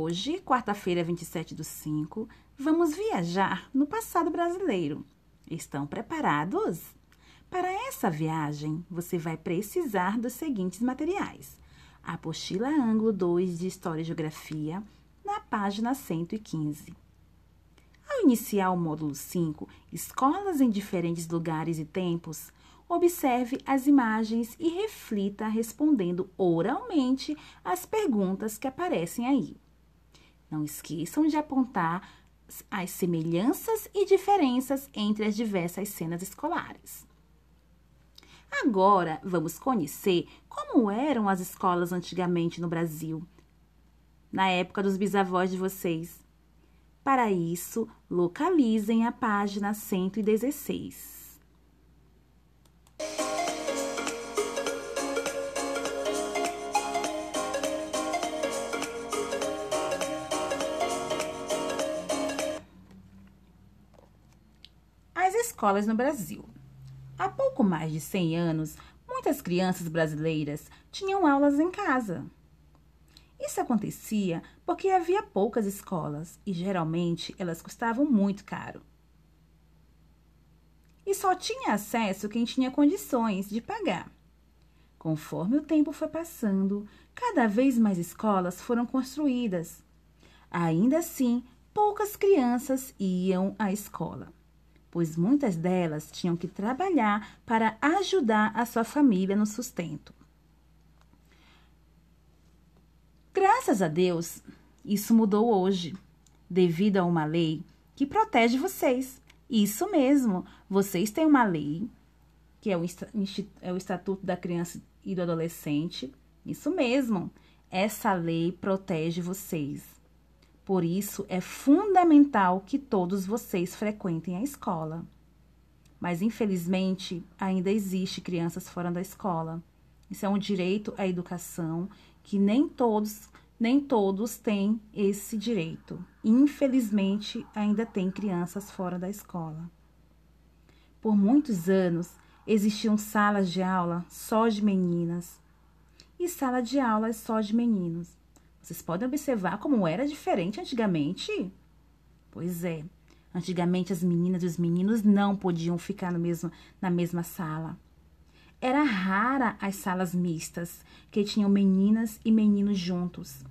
Hoje, quarta-feira, 27 do 5, vamos viajar no passado brasileiro. Estão preparados? Para essa viagem, você vai precisar dos seguintes materiais. A apostila ângulo 2 de História e Geografia, na página 115. Ao iniciar o módulo 5, Escolas em diferentes lugares e tempos, observe as imagens e reflita respondendo oralmente as perguntas que aparecem aí. Não esqueçam de apontar as semelhanças e diferenças entre as diversas cenas escolares. Agora vamos conhecer como eram as escolas antigamente no Brasil, na época dos bisavós de vocês. Para isso, localizem a página 116. Escolas no Brasil. Há pouco mais de 100 anos, muitas crianças brasileiras tinham aulas em casa. Isso acontecia porque havia poucas escolas e geralmente elas custavam muito caro e só tinha acesso quem tinha condições de pagar. Conforme o tempo foi passando, cada vez mais escolas foram construídas. Ainda assim, poucas crianças iam à escola, pois muitas delas tinham que trabalhar para ajudar a sua família no sustento. Graças a Deus, isso mudou hoje, devido a uma lei que protege vocês isso mesmo, vocês têm uma lei, que é o, é o Estatuto da Criança e do Adolescente. Isso mesmo, essa lei protege vocês. Por isso, é fundamental que todos vocês frequentem a escola. Mas, infelizmente, ainda existe crianças fora da escola. Isso é um direito à educação que nem todos nem todos têm esse direito. Infelizmente, ainda tem crianças fora da escola. Por muitos anos, existiam salas de aula só de meninas e sala de aula só de meninos. Vocês podem observar como era diferente antigamente? Pois é, antigamente as meninas e os meninos não podiam ficar no mesmo, na mesma sala. Era rara as salas mistas, que tinham meninas e meninos juntos.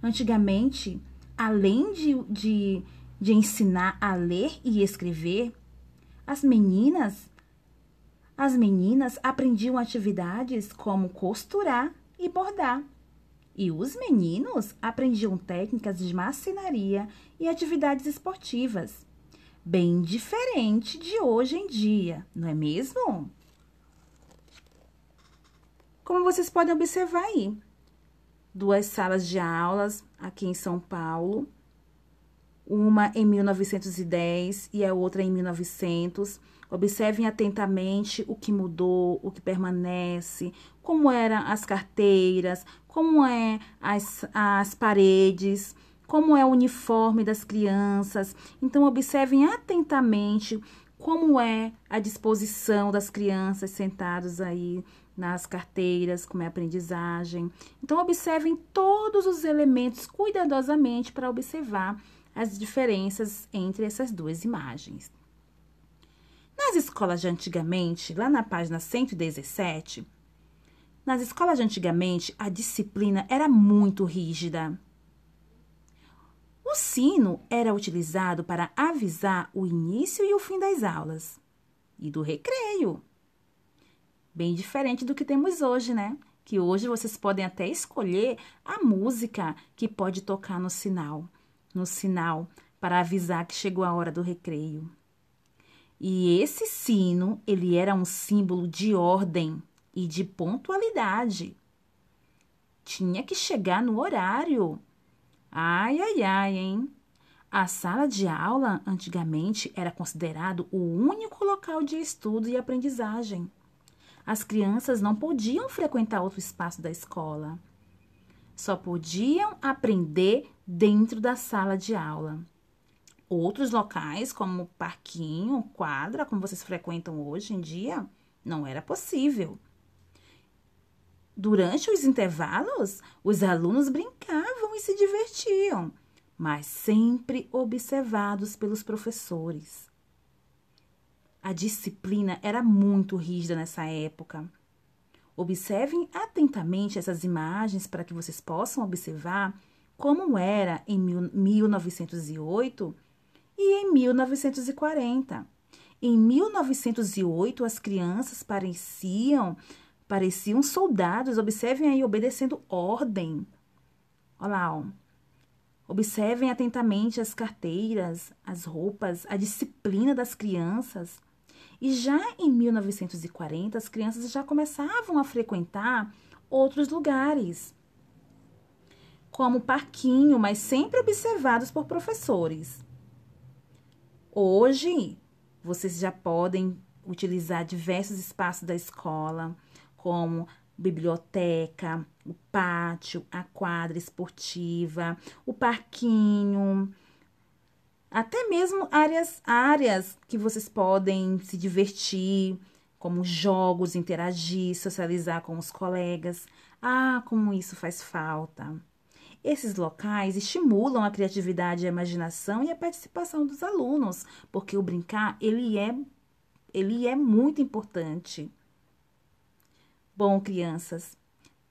Antigamente, além de, de, de ensinar a ler e escrever, as meninas, as meninas aprendiam atividades como costurar e bordar. E os meninos aprendiam técnicas de marcenaria e atividades esportivas. Bem diferente de hoje em dia, não é mesmo? como vocês podem observar aí. Duas salas de aulas aqui em São Paulo, uma em 1910 e a outra em 1900. Observem atentamente o que mudou, o que permanece, como eram as carteiras, como é as, as paredes, como é o uniforme das crianças. Então, observem atentamente como é a disposição das crianças sentados aí nas carteiras, como é a aprendizagem. Então, observem todos os elementos cuidadosamente para observar as diferenças entre essas duas imagens. Nas escolas de antigamente, lá na página 117, nas escolas de antigamente, a disciplina era muito rígida. O sino era utilizado para avisar o início e o fim das aulas e do recreio. Bem diferente do que temos hoje, né? Que hoje vocês podem até escolher a música que pode tocar no sinal, no sinal para avisar que chegou a hora do recreio. E esse sino, ele era um símbolo de ordem e de pontualidade. Tinha que chegar no horário. Ai, ai, ai, hein? A sala de aula, antigamente, era considerado o único local de estudo e aprendizagem. As crianças não podiam frequentar outro espaço da escola. Só podiam aprender dentro da sala de aula. Outros locais, como parquinho, quadra, como vocês frequentam hoje em dia, não era possível. Durante os intervalos, os alunos brincavam e se divertiam, mas sempre observados pelos professores. A disciplina era muito rígida nessa época. Observem atentamente essas imagens para que vocês possam observar como era em 1908 e em 1940. Em 1908, as crianças pareciam pareciam soldados. Observem aí, obedecendo ordem. Olha lá, ó. Observem atentamente as carteiras, as roupas, a disciplina das crianças. E já em 1940, as crianças já começavam a frequentar outros lugares, como parquinho, mas sempre observados por professores. Hoje, vocês já podem utilizar diversos espaços da escola, como biblioteca, o pátio, a quadra esportiva, o parquinho, até mesmo áreas, áreas que vocês podem se divertir, como jogos, interagir, socializar com os colegas. Ah, como isso faz falta. Esses locais estimulam a criatividade, a imaginação e a participação dos alunos, porque o brincar, ele é ele é muito importante. Bom, crianças,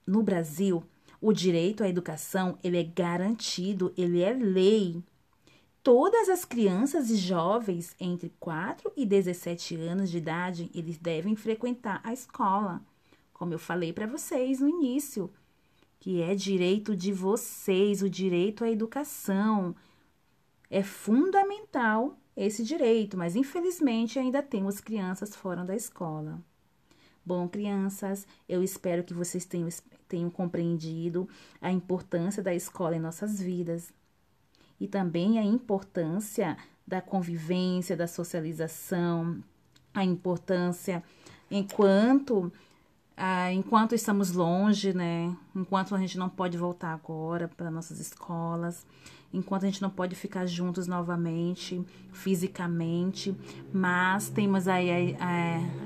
no Brasil, o direito à educação, ele é garantido, ele é lei todas as crianças e jovens entre 4 e 17 anos de idade, eles devem frequentar a escola, como eu falei para vocês no início, que é direito de vocês, o direito à educação. É fundamental esse direito, mas infelizmente ainda temos crianças fora da escola. Bom, crianças, eu espero que vocês tenham, tenham compreendido a importância da escola em nossas vidas e também a importância da convivência, da socialização, a importância enquanto ah, enquanto estamos longe, né? Enquanto a gente não pode voltar agora para nossas escolas, enquanto a gente não pode ficar juntos novamente, fisicamente, mas temos aí a,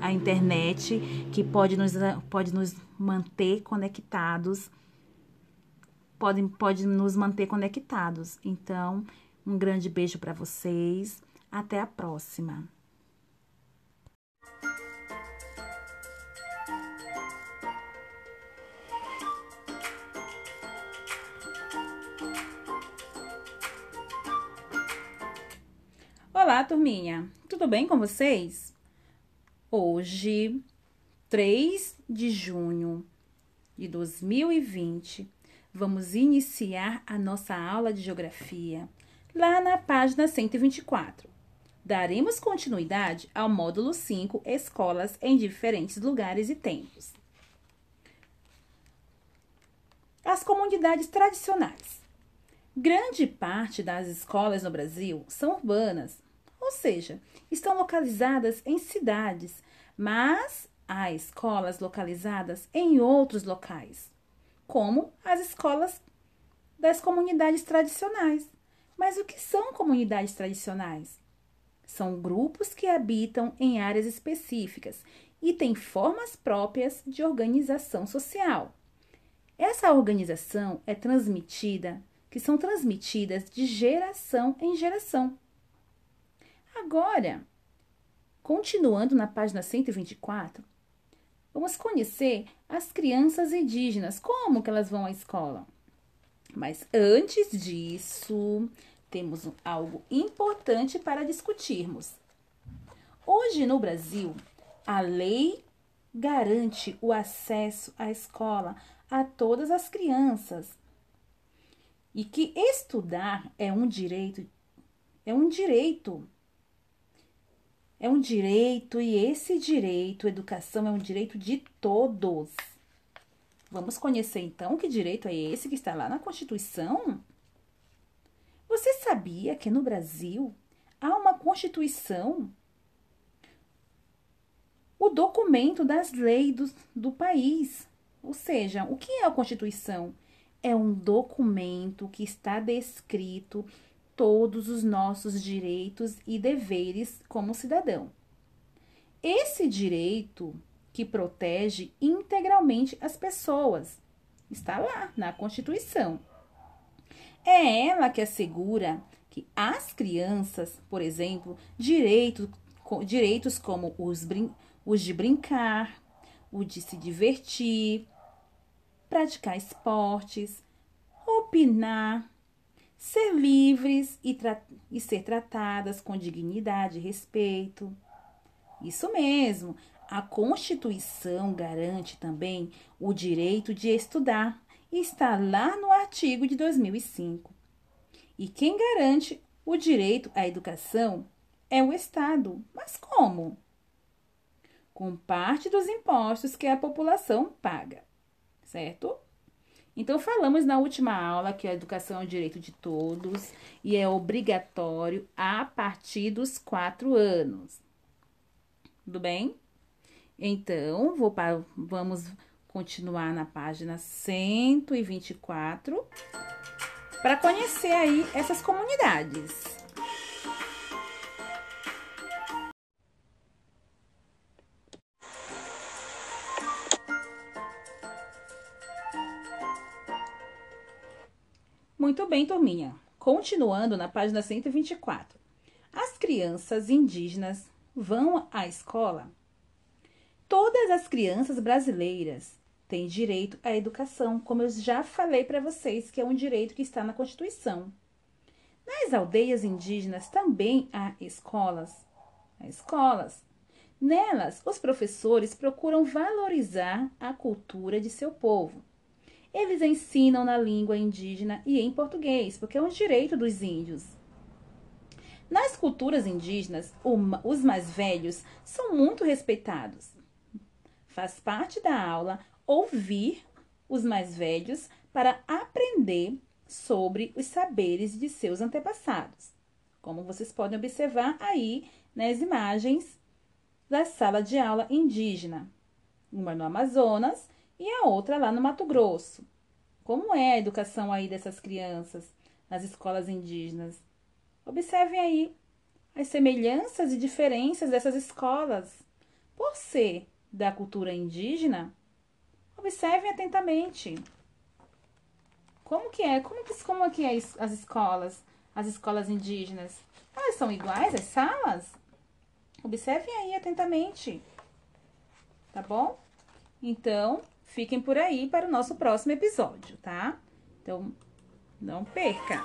a, a internet que pode nos, pode nos manter conectados podem pode nos manter conectados. Então, um grande beijo para vocês. Até a próxima. Olá, turminha. Tudo bem com vocês? Hoje, 3 de junho de 2020, vamos iniciar a nossa aula de geografia lá na página 124. Daremos continuidade ao módulo 5 Escolas em diferentes lugares e tempos. As comunidades tradicionais. Grande parte das escolas no Brasil são urbanas, ou seja, estão localizadas em cidades, mas há escolas localizadas em outros locais como as escolas das comunidades tradicionais. Mas o que são comunidades tradicionais? São grupos que habitam em áreas específicas e têm formas próprias de organização social. Essa organização é transmitida, que são transmitidas de geração em geração. Agora, continuando na página 124, Vamos conhecer as crianças indígenas, como que elas vão à escola. Mas antes disso, temos algo importante para discutirmos. Hoje no Brasil, a lei garante o acesso à escola a todas as crianças. E que estudar é um direito, é um direito é um direito e esse direito, educação, é um direito de todos. Vamos conhecer então que direito é esse que está lá na Constituição? Você sabia que no Brasil há uma Constituição? O documento das leis do, do país. Ou seja, o que é a Constituição? É um documento que está descrito todos os nossos direitos e deveres como cidadão. Esse direito que protege integralmente as pessoas. Está lá na Constituição. É ela que assegura que as crianças, por exemplo, direito, direitos como os, os de brincar, o de se divertir, praticar esportes, opinar, ser livres e, e ser tratadas com dignidade e respeito. Isso mesmo, a Constituição garante também o direito de estudar e está lá no artigo de 2005. E quem garante o direito à educação é o Estado. Mas como? Com parte dos impostos que a população paga, certo? Então, falamos na última aula que a educação é um direito de todos e é obrigatório a partir dos quatro anos. Tudo bem? Então, vou para, vamos continuar na página 124 para conhecer aí essas comunidades. Bem, turminha. Continuando na página 124. As crianças indígenas vão à escola? Todas as crianças brasileiras têm direito à educação, como eu já falei para vocês, que é um direito que está na Constituição. Nas aldeias indígenas também há escolas. Há escolas. Nelas, os professores procuram valorizar a cultura de seu povo eles ensinam na língua indígena e em português, porque é um direito dos índios. Nas culturas indígenas, os mais velhos são muito respeitados. Faz parte da aula ouvir os mais velhos para aprender sobre os saberes de seus antepassados. Como vocês podem observar aí nas imagens da sala de aula indígena, uma no Amazonas e a outra lá no Mato Grosso. Como é a educação aí dessas crianças nas escolas indígenas? Observem aí as semelhanças e diferenças dessas escolas. Por ser da cultura indígena, observem atentamente. Como que é? Como que, como que é as escolas, as escolas indígenas? Elas são iguais as salas? Observem aí atentamente. Tá bom? Então, fiquem por aí para o nosso próximo episódio, tá? Então, não perca!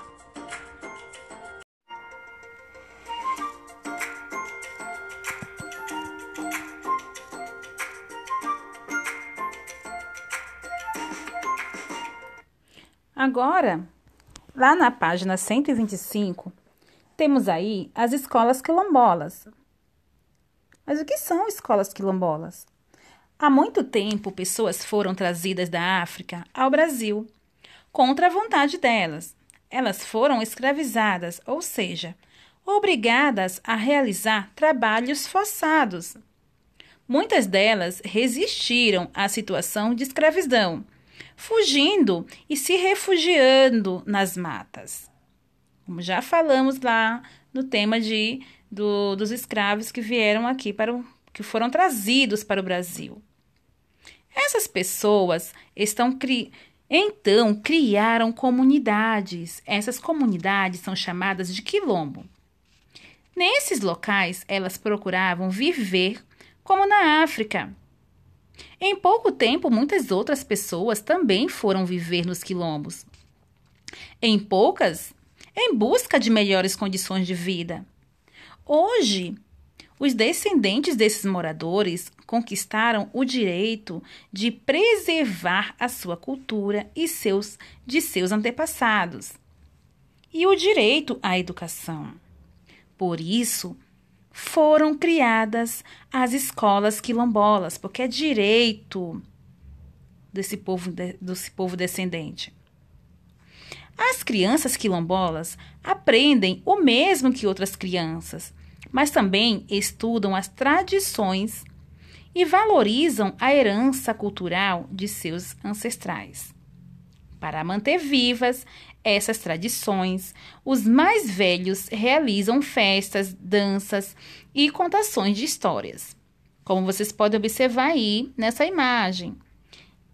Agora, lá na página 125, temos aí as escolas quilombolas. Mas o que são escolas quilombolas? Há muito tempo, pessoas foram trazidas da África ao Brasil, contra a vontade delas. Elas foram escravizadas, ou seja, obrigadas a realizar trabalhos forçados. Muitas delas resistiram à situação de escravidão, fugindo e se refugiando nas matas. Como já falamos lá no tema de, do, dos escravos que vieram aqui para o, que foram trazidos para o Brasil. Essas pessoas estão cri... então criaram comunidades. Essas comunidades são chamadas de quilombo. Nesses locais, elas procuravam viver como na África. Em pouco tempo, muitas outras pessoas também foram viver nos quilombos. Em poucas, em busca de melhores condições de vida. Hoje, os descendentes desses moradores conquistaram o direito de preservar a sua cultura e seus de seus antepassados e o direito à educação. Por isso, foram criadas as escolas quilombolas, porque é direito desse povo, desse povo descendente. As crianças quilombolas aprendem o mesmo que outras crianças, mas também estudam as tradições e valorizam a herança cultural de seus ancestrais. Para manter vivas essas tradições, os mais velhos realizam festas, danças e contações de histórias. como vocês podem observar aí nessa imagem.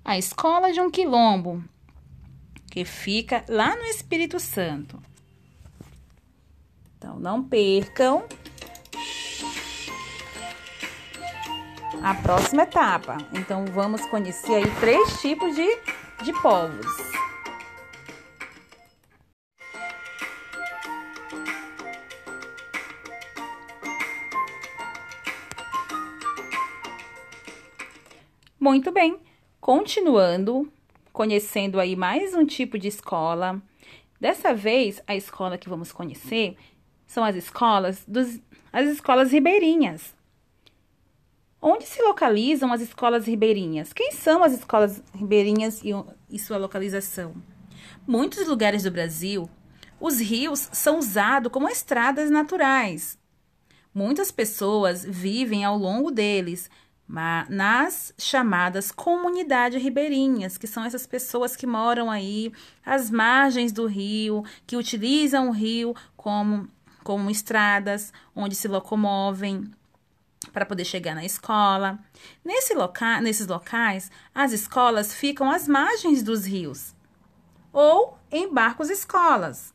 A escola de um quilombo, que fica lá no Espírito Santo. Então, não percam a próxima etapa. Então, vamos conhecer aí três tipos de, de povos. Muito bem, continuando, conhecendo aí mais um tipo de escola. Dessa vez, a escola que vamos conhecer são as escolas dos as escolas ribeirinhas. Onde se localizam as escolas ribeirinhas? Quem são as escolas ribeirinhas e, e sua localização? Muitos lugares do Brasil, os rios são usados como estradas naturais. Muitas pessoas vivem ao longo deles, nas chamadas comunidades ribeirinhas, que são essas pessoas que moram aí às margens do rio, que utilizam o rio como, como estradas, onde se locomovem para poder chegar na escola. Nesse loca nesses locais, as escolas ficam às margens dos rios ou em barcos escolas.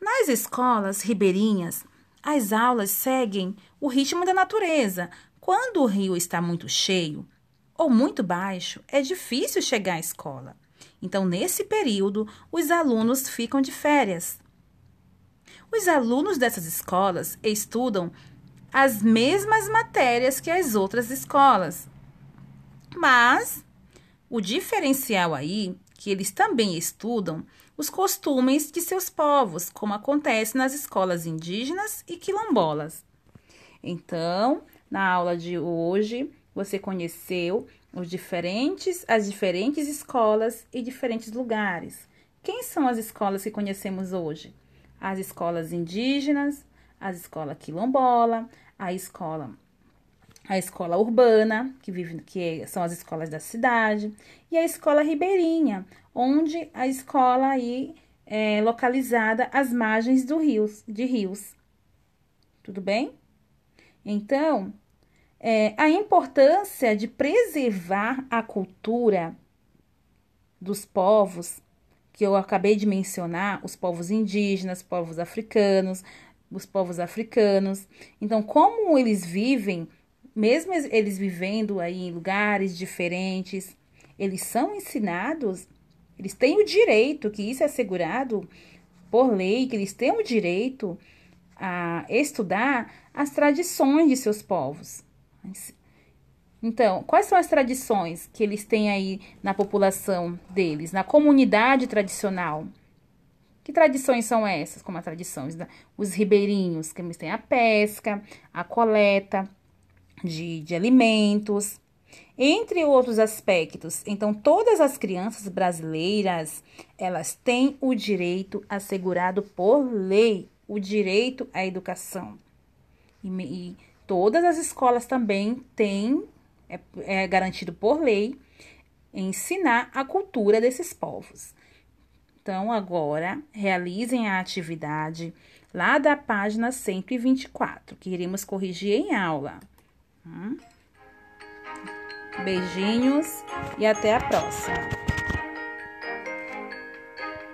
Nas escolas ribeirinhas, as aulas seguem o ritmo da natureza. Quando o rio está muito cheio ou muito baixo, é difícil chegar à escola. Então, nesse período, os alunos ficam de férias. Os alunos dessas escolas estudam as mesmas matérias que as outras escolas. Mas o diferencial aí que eles também estudam os costumes de seus povos, como acontece nas escolas indígenas e quilombolas. Então, na aula de hoje, você conheceu os diferentes, as diferentes escolas e diferentes lugares. Quem são as escolas que conhecemos hoje? As escolas indígenas, a escola quilombola, a escola a escola urbana, que vive que são as escolas da cidade, e a escola ribeirinha, onde a escola aí é localizada às margens do rios, de rios. Tudo bem? Então, é, a importância de preservar a cultura dos povos que eu acabei de mencionar, os povos indígenas, povos africanos, os povos africanos. Então, como eles vivem, mesmo eles vivendo aí em lugares diferentes, eles são ensinados, eles têm o direito, que isso é assegurado por lei, que eles têm o direito a estudar as tradições de seus povos. Então, quais são as tradições que eles têm aí na população deles, na comunidade tradicional? Que tradições são essas? Como as tradições os ribeirinhos, que eles têm a pesca, a coleta de, de alimentos, entre outros aspectos. Então, todas as crianças brasileiras, elas têm o direito assegurado por lei, o direito à educação. E, e todas as escolas também têm é, é garantido por lei ensinar a cultura desses povos. Então, agora, realizem a atividade lá da página 124, que iremos corrigir em aula. Hum? Beijinhos e até a próxima.